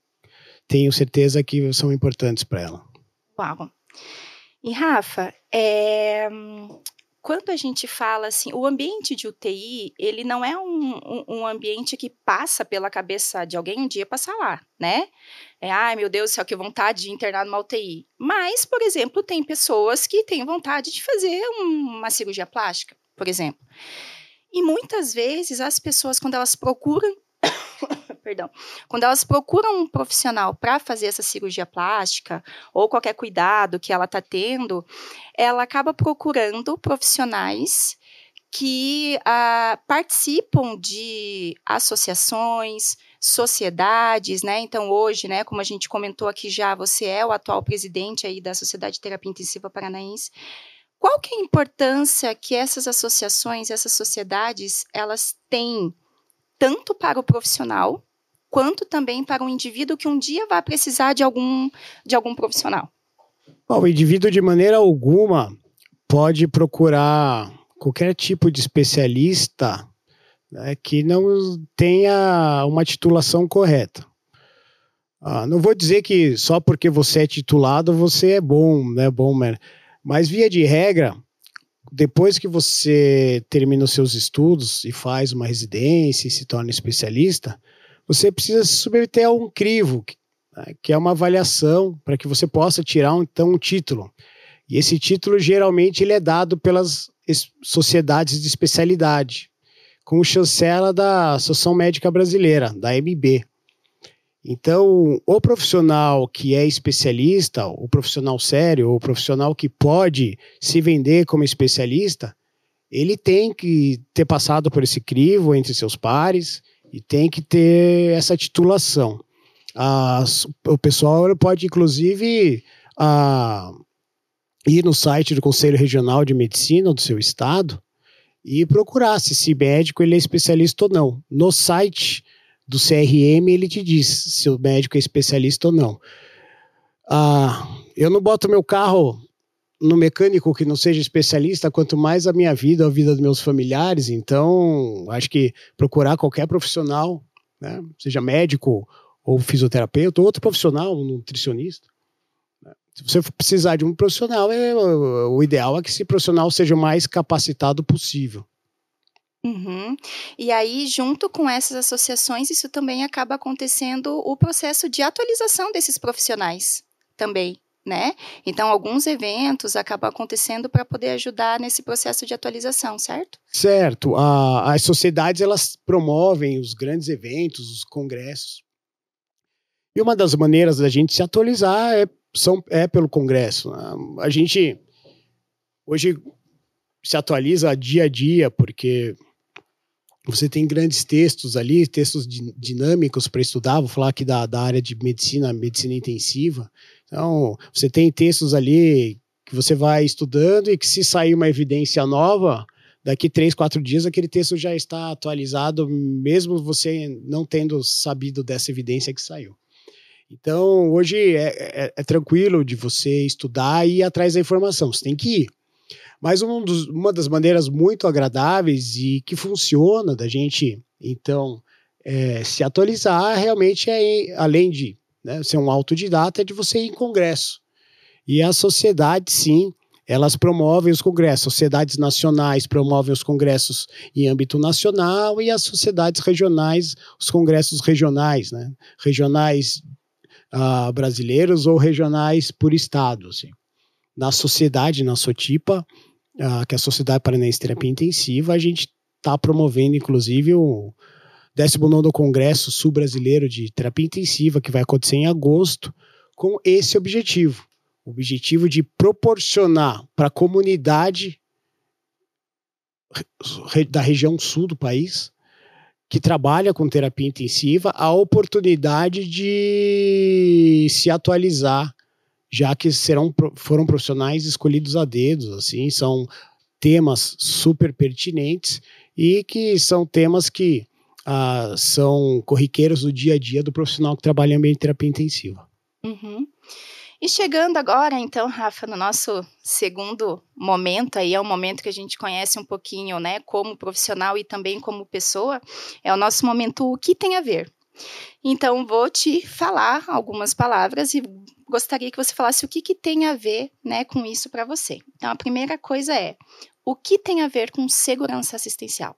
[SPEAKER 2] tenho certeza que são importantes para ela.
[SPEAKER 1] Uau. E Rafa, é, quando a gente fala assim, o ambiente de UTI, ele não é um, um, um, ambiente que passa pela cabeça de alguém um dia passar lá, né? É, ai meu Deus do céu, que vontade de internar numa UTI. Mas, por exemplo, tem pessoas que têm vontade de fazer uma cirurgia plástica, por exemplo. E muitas vezes as pessoas, quando elas procuram perdão, quando elas procuram um profissional para fazer essa cirurgia plástica ou qualquer cuidado que ela está tendo, ela acaba procurando profissionais que ah, participam de associações, sociedades, né? Então hoje, né, como a gente comentou aqui já, você é o atual presidente aí da Sociedade de Terapia Intensiva Paranaense. Qual que é a importância que essas associações, essas sociedades, elas têm tanto para o profissional quanto também para um indivíduo que um dia vai precisar de algum, de algum profissional.
[SPEAKER 2] Bom, o indivíduo, de maneira alguma, pode procurar qualquer tipo de especialista né, que não tenha uma titulação correta. Ah, não vou dizer que só porque você é titulado você é bom, né, bom, mas via de regra, depois que você termina os seus estudos e faz uma residência e se torna especialista, você precisa se submeter a um crivo, né, que é uma avaliação para que você possa tirar então um título. E esse título geralmente ele é dado pelas sociedades de especialidade, com chancela da Associação Médica Brasileira, da MB. Então, o profissional que é especialista, o profissional sério, o profissional que pode se vender como especialista, ele tem que ter passado por esse crivo entre seus pares, e tem que ter essa titulação. o pessoal pode, inclusive, ir no site do Conselho Regional de Medicina do seu estado e procurar se esse médico ele é especialista ou não. No site do CRM ele te diz se o médico é especialista ou não. Ah, eu não boto meu carro no mecânico que não seja especialista, quanto mais a minha vida, a vida dos meus familiares. Então, acho que procurar qualquer profissional, né, seja médico ou fisioterapeuta, ou outro profissional, um nutricionista. Né. Se você precisar de um profissional, é, o ideal é que esse profissional seja o mais capacitado possível.
[SPEAKER 1] Uhum. E aí, junto com essas associações, isso também acaba acontecendo o processo de atualização desses profissionais também né? Então, alguns eventos acabam acontecendo para poder ajudar nesse processo de atualização, certo?
[SPEAKER 2] Certo. A, as sociedades elas promovem os grandes eventos, os congressos. E uma das maneiras da gente se atualizar é, são, é pelo congresso. Né? A gente hoje se atualiza dia a dia porque você tem grandes textos ali, textos dinâmicos para estudar. Vou falar aqui da, da área de medicina, medicina intensiva. Então, você tem textos ali que você vai estudando e que se sair uma evidência nova, daqui três, quatro dias aquele texto já está atualizado, mesmo você não tendo sabido dessa evidência que saiu. Então, hoje é, é, é tranquilo de você estudar e ir atrás da informação, você tem que ir. Mas um dos, uma das maneiras muito agradáveis e que funciona da gente, então, é, se atualizar realmente é, além de né, ser um autodidata, é de você ir em congresso. E a sociedade, sim, elas promovem os congressos. Sociedades nacionais promovem os congressos em âmbito nacional e as sociedades regionais, os congressos regionais, né? regionais uh, brasileiros ou regionais por estado. Assim. Na sociedade, na SOTIPA, uh, que é a Sociedade Paranaense de Terapia Intensiva, a gente está promovendo, inclusive, o 19 Congresso Sul-Brasileiro de Terapia Intensiva, que vai acontecer em agosto, com esse objetivo. O objetivo de proporcionar para a comunidade da região sul do país, que trabalha com terapia intensiva, a oportunidade de se atualizar, já que serão, foram profissionais escolhidos a dedos, assim, são temas super pertinentes e que são temas que ah, são corriqueiros do dia a dia do profissional que trabalha em ambiente de terapia intensiva.
[SPEAKER 1] Uhum. E chegando agora, então, Rafa, no nosso segundo momento, aí é um momento que a gente conhece um pouquinho, né, como profissional e também como pessoa, é o nosso momento O que tem a ver. Então, vou te falar algumas palavras e gostaria que você falasse o que, que tem a ver né, com isso para você. Então, a primeira coisa é: o que tem a ver com segurança assistencial?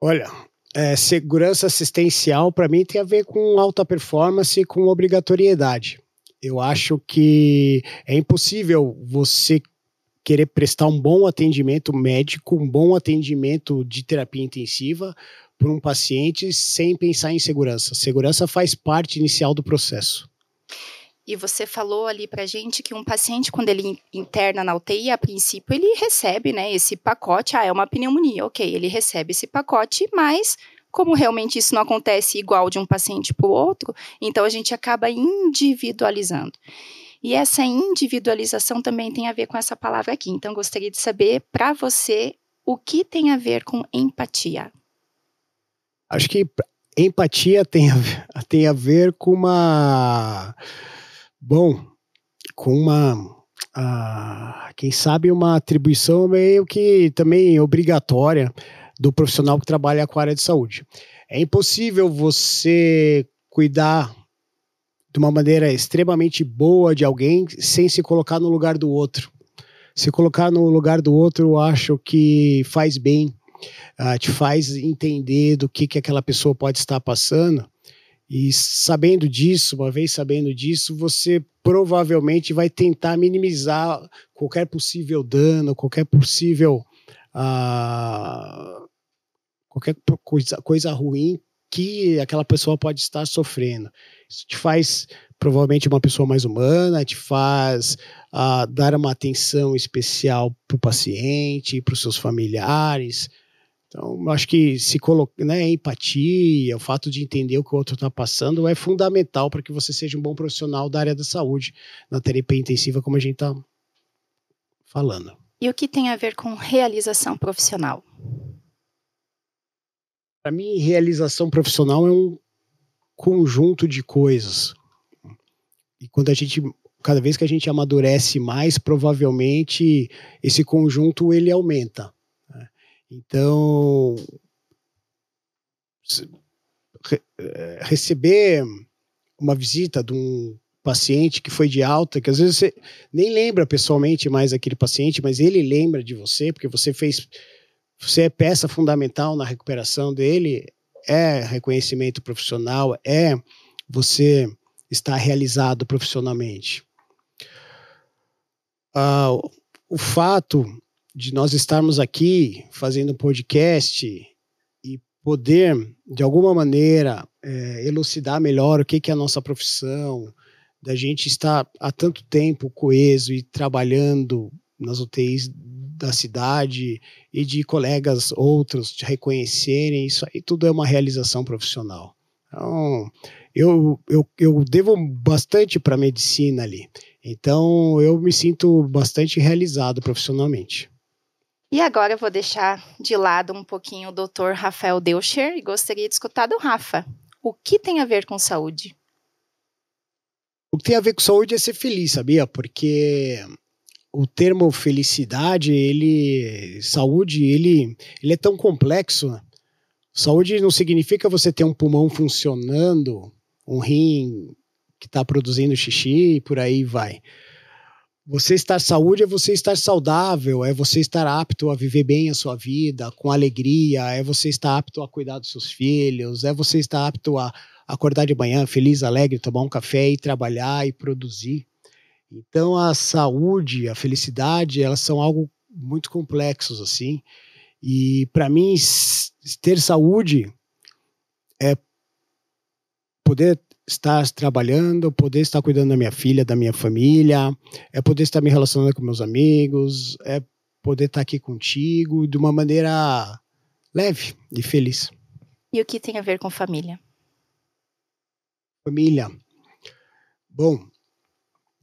[SPEAKER 2] Olha, é, segurança assistencial para mim tem a ver com alta performance e com obrigatoriedade. Eu acho que é impossível você querer prestar um bom atendimento médico, um bom atendimento de terapia intensiva para um paciente sem pensar em segurança. Segurança faz parte inicial do processo.
[SPEAKER 1] E você falou ali para gente que um paciente, quando ele interna na UTI, a princípio ele recebe, né, esse pacote. Ah, é uma pneumonia, ok, ele recebe esse pacote, mas como realmente isso não acontece igual de um paciente para o outro, então a gente acaba individualizando. E essa individualização também tem a ver com essa palavra aqui. Então, gostaria de saber para você o que tem a ver com empatia.
[SPEAKER 2] Acho que empatia tem a, tem a ver com uma. Bom, com uma. Quem sabe uma atribuição meio que também obrigatória do profissional que trabalha com a área de saúde. É impossível você cuidar de uma maneira extremamente boa de alguém sem se colocar no lugar do outro. Se colocar no lugar do outro, eu acho que faz bem uh, te faz entender do que, que aquela pessoa pode estar passando. E sabendo disso, uma vez sabendo disso, você provavelmente vai tentar minimizar qualquer possível dano, qualquer possível. Uh, qualquer coisa, coisa ruim que aquela pessoa pode estar sofrendo. Isso te faz provavelmente uma pessoa mais humana, te faz uh, dar uma atenção especial para o paciente, para os seus familiares, então, acho que se colocar, né, empatia, o fato de entender o que o outro está passando é fundamental para que você seja um bom profissional da área da saúde, na terapia intensiva, como a gente está falando.
[SPEAKER 1] E o que tem a ver com realização profissional?
[SPEAKER 2] Para mim, realização profissional é um conjunto de coisas. E quando a gente, cada vez que a gente amadurece mais, provavelmente esse conjunto ele aumenta. Então, eh, receber uma visita de um paciente que foi de alta, que às vezes você nem lembra pessoalmente mais aquele paciente, mas ele lembra de você, porque você fez, você é peça fundamental na recuperação dele, é reconhecimento profissional, é você estar realizado profissionalmente. Ah, o fato de nós estarmos aqui fazendo podcast e poder, de alguma maneira, é, elucidar melhor o que, que é a nossa profissão, da gente estar há tanto tempo coeso e trabalhando nas UTIs da cidade e de colegas outros te reconhecerem, isso aí tudo é uma realização profissional. Então, eu, eu, eu devo bastante para a medicina ali. Então, eu me sinto bastante realizado profissionalmente.
[SPEAKER 1] E agora eu vou deixar de lado um pouquinho o Dr. Rafael Deucher e gostaria de escutar do Rafa. O que tem a ver com saúde?
[SPEAKER 2] O que tem a ver com saúde é ser feliz, sabia? Porque o termo felicidade, ele, saúde, ele, ele é tão complexo. Saúde não significa você ter um pulmão funcionando, um rim que está produzindo xixi e por aí vai. Você estar saúde é você estar saudável, é você estar apto a viver bem a sua vida, com alegria, é você estar apto a cuidar dos seus filhos, é você estar apto a acordar de manhã feliz, alegre, tomar um café e trabalhar e produzir. Então a saúde, a felicidade, elas são algo muito complexos assim. E para mim ter saúde é poder estar trabalhando, poder estar cuidando da minha filha, da minha família, é poder estar me relacionando com meus amigos, é poder estar aqui contigo de uma maneira leve e feliz.
[SPEAKER 1] E o que tem a ver com família?
[SPEAKER 2] Família. Bom,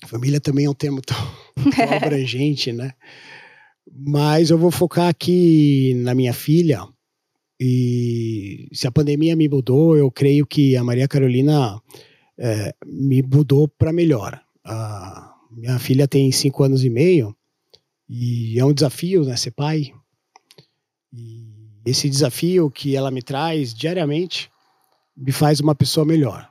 [SPEAKER 2] família também é um termo tão, tão abrangente, né? Mas eu vou focar aqui na minha filha, e se a pandemia me mudou, eu creio que a Maria Carolina é, me mudou para melhor. A minha filha tem cinco anos e meio e é um desafio, né, ser pai. E esse desafio que ela me traz diariamente me faz uma pessoa melhor.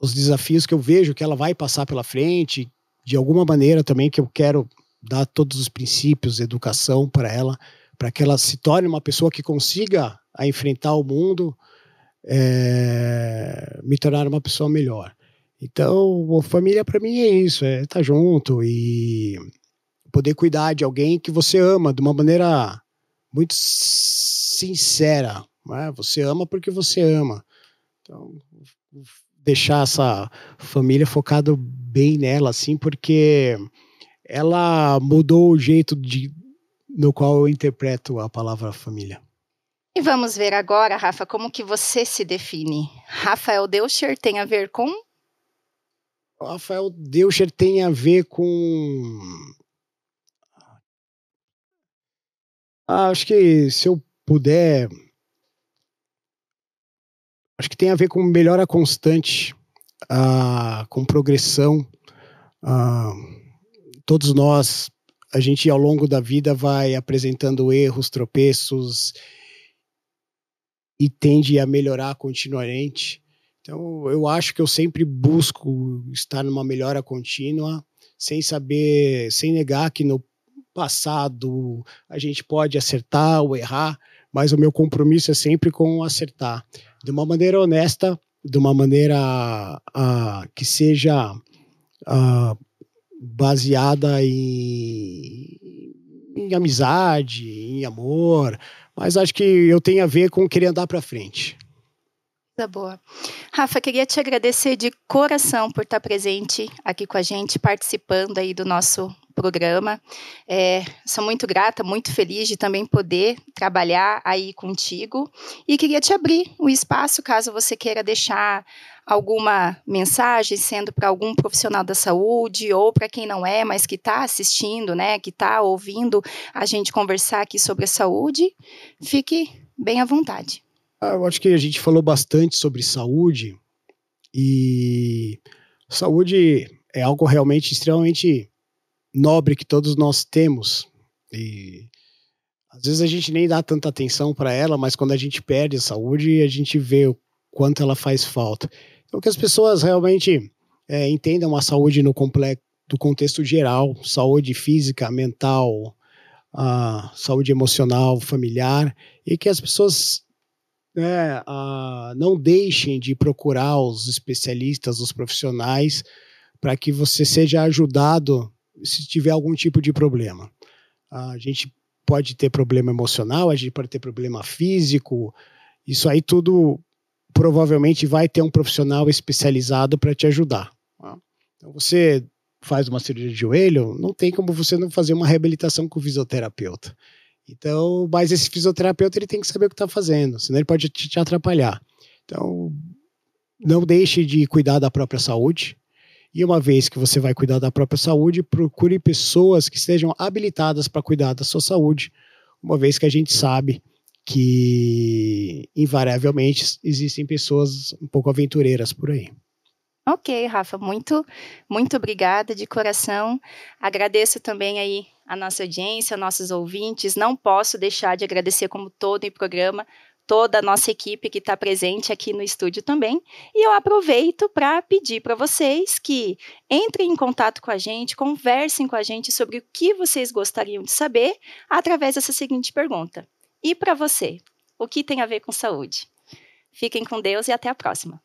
[SPEAKER 2] os desafios que eu vejo que ela vai passar pela frente, de alguma maneira também que eu quero dar todos os princípios, educação para ela, para que ela se torne uma pessoa que consiga a enfrentar o mundo, é, me tornar uma pessoa melhor. Então, família para mim é isso, é estar tá junto e poder cuidar de alguém que você ama de uma maneira muito sincera. Né? Você ama porque você ama. Então, deixar essa família focado bem nela, assim, porque ela mudou o jeito de, no qual eu interpreto a palavra família.
[SPEAKER 1] E vamos ver agora, Rafa, como que você se define. Rafael Deuscher tem a ver com?
[SPEAKER 2] Rafael Deuscher tem a ver com Ah, acho que se eu puder. Acho que tem a ver com melhora constante, uh, com progressão. Uh, todos nós, a gente ao longo da vida vai apresentando erros, tropeços e tende a melhorar continuamente. Então, eu acho que eu sempre busco estar numa melhora contínua, sem saber, sem negar que no passado, a gente pode acertar ou errar, mas o meu compromisso é sempre com acertar. De uma maneira honesta, de uma maneira uh, que seja uh, baseada em, em amizade, em amor, mas acho que eu tenho a ver com querer andar para frente.
[SPEAKER 1] Tá boa. Rafa, queria te agradecer de coração por estar presente aqui com a gente, participando aí do nosso programa. É, sou muito grata, muito feliz de também poder trabalhar aí contigo. E queria te abrir o um espaço, caso você queira deixar alguma mensagem, sendo para algum profissional da saúde ou para quem não é, mas que está assistindo, né, que está ouvindo a gente conversar aqui sobre a saúde, fique bem à vontade.
[SPEAKER 2] Ah, eu acho que a gente falou bastante sobre saúde e saúde é algo realmente extremamente nobre que todos nós temos. E às vezes a gente nem dá tanta atenção para ela, mas quando a gente perde a saúde, a gente vê o quanto ela faz falta. Então, que as pessoas realmente é, entendam a saúde no complexo, do contexto geral, saúde física, mental, a saúde emocional, familiar, e que as pessoas né, não deixem de procurar os especialistas, os profissionais, para que você seja ajudado se tiver algum tipo de problema. A gente pode ter problema emocional, a gente pode ter problema físico, isso aí tudo provavelmente vai ter um profissional especializado para te ajudar. Tá? Então você faz uma cirurgia de joelho, não tem como você não fazer uma reabilitação com o fisioterapeuta. Então, mas esse fisioterapeuta ele tem que saber o que está fazendo, senão ele pode te, te atrapalhar. Então, não deixe de cuidar da própria saúde. E uma vez que você vai cuidar da própria saúde, procure pessoas que estejam habilitadas para cuidar da sua saúde, uma vez que a gente sabe que invariavelmente existem pessoas um pouco aventureiras por aí.
[SPEAKER 1] Ok, Rafa, muito, muito obrigada de coração. Agradeço também aí a nossa audiência, nossos ouvintes. Não posso deixar de agradecer, como todo em programa, toda a nossa equipe que está presente aqui no estúdio também. E eu aproveito para pedir para vocês que entrem em contato com a gente, conversem com a gente sobre o que vocês gostariam de saber através dessa seguinte pergunta: E para você, o que tem a ver com saúde? Fiquem com Deus e até a próxima.